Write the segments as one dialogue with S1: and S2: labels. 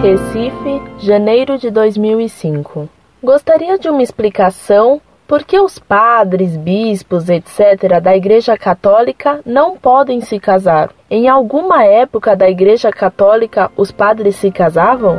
S1: Recife, janeiro de 2005. Gostaria de uma explicação por que os padres, bispos, etc., da Igreja Católica não podem se casar? Em alguma época da Igreja Católica, os padres se casavam?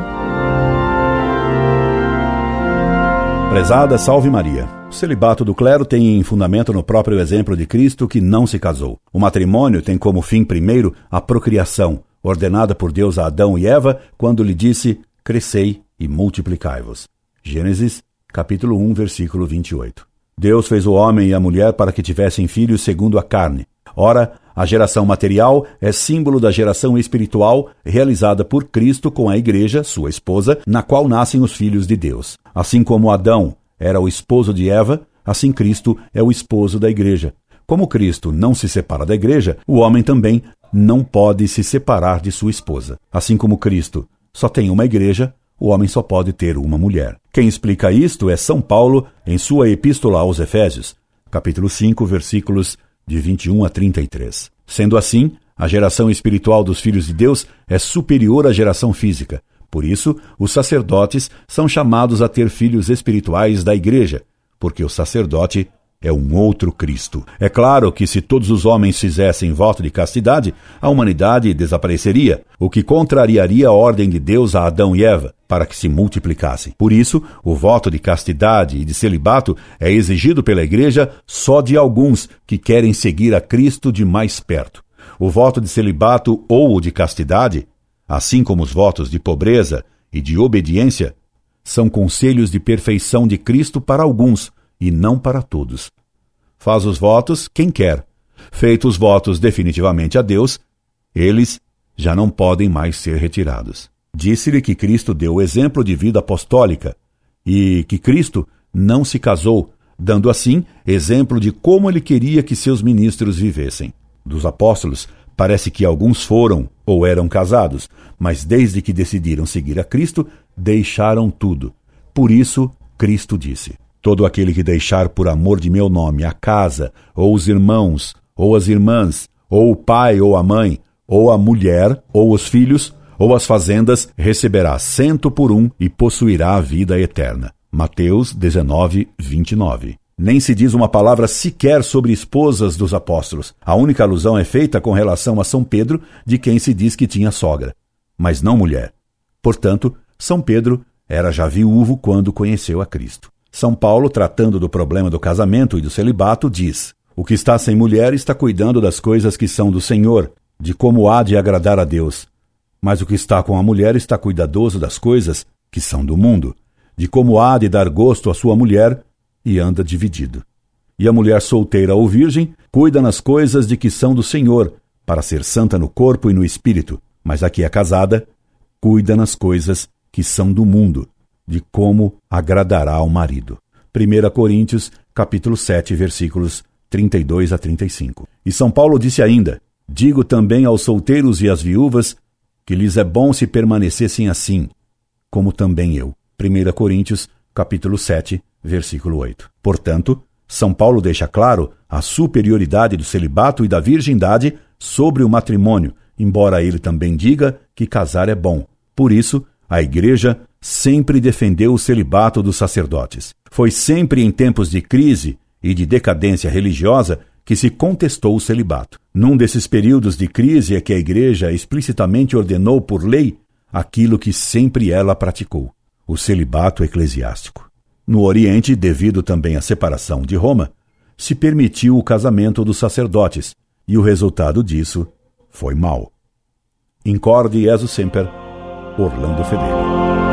S2: Prezada Salve Maria. O celibato do clero tem fundamento no próprio exemplo de Cristo que não se casou. O matrimônio tem como fim primeiro a procriação, ordenada por Deus a Adão e Eva quando lhe disse: Crescei e multiplicai-vos. Gênesis capítulo 1, versículo 28. Deus fez o homem e a mulher para que tivessem filhos segundo a carne. Ora, a geração material é símbolo da geração espiritual realizada por Cristo com a Igreja, sua esposa, na qual nascem os filhos de Deus. Assim como Adão era o esposo de Eva, assim Cristo é o esposo da Igreja. Como Cristo não se separa da Igreja, o homem também não pode se separar de sua esposa. Assim como Cristo só tem uma Igreja, o homem só pode ter uma mulher. Quem explica isto é São Paulo em sua Epístola aos Efésios, capítulo 5, versículos de 21 a 33. Sendo assim, a geração espiritual dos filhos de Deus é superior à geração física. Por isso, os sacerdotes são chamados a ter filhos espirituais da igreja, porque o sacerdote é um outro Cristo. É claro que se todos os homens fizessem voto de castidade, a humanidade desapareceria, o que contrariaria a ordem de Deus a Adão e Eva, para que se multiplicassem. Por isso, o voto de castidade e de celibato é exigido pela Igreja só de alguns que querem seguir a Cristo de mais perto. O voto de celibato ou o de castidade, assim como os votos de pobreza e de obediência, são conselhos de perfeição de Cristo para alguns e não para todos. Faz os votos quem quer. Feitos os votos definitivamente a Deus, eles já não podem mais ser retirados. Disse-lhe que Cristo deu exemplo de vida apostólica e que Cristo não se casou, dando assim exemplo de como ele queria que seus ministros vivessem. Dos apóstolos, parece que alguns foram ou eram casados, mas desde que decidiram seguir a Cristo, deixaram tudo. Por isso, Cristo disse: Todo aquele que deixar por amor de meu nome a casa, ou os irmãos, ou as irmãs, ou o pai ou a mãe, ou a mulher, ou os filhos, ou as fazendas, receberá cento por um e possuirá a vida eterna. Mateus 19, 29. Nem se diz uma palavra sequer sobre esposas dos apóstolos. A única alusão é feita com relação a São Pedro, de quem se diz que tinha sogra, mas não mulher. Portanto, São Pedro era já viúvo quando conheceu a Cristo. São Paulo, tratando do problema do casamento e do celibato, diz: O que está sem mulher está cuidando das coisas que são do Senhor, de como há de agradar a Deus. Mas o que está com a mulher está cuidadoso das coisas que são do mundo, de como há de dar gosto à sua mulher, e anda dividido. E a mulher solteira ou virgem cuida nas coisas de que são do Senhor, para ser santa no corpo e no espírito, mas a que é casada cuida nas coisas que são do mundo, de como agradará ao marido. 1 Coríntios, capítulo 7, versículos 32 a 35. E São Paulo disse ainda: Digo também aos solteiros e às viúvas que lhes é bom se permanecessem assim, como também eu. 1 Coríntios, capítulo 7, versículo 8. Portanto, São Paulo deixa claro a superioridade do celibato e da virgindade sobre o matrimônio, embora ele também diga que casar é bom. Por isso, a Igreja sempre defendeu o celibato dos sacerdotes. Foi sempre em tempos de crise e de decadência religiosa que se contestou o celibato. Num desses períodos de crise é que a Igreja explicitamente ordenou por lei aquilo que sempre ela praticou: o celibato eclesiástico. No Oriente, devido também à separação de Roma, se permitiu o casamento dos sacerdotes, e o resultado disso foi mau. Incorde Jesus Semper Orlando Fedeli.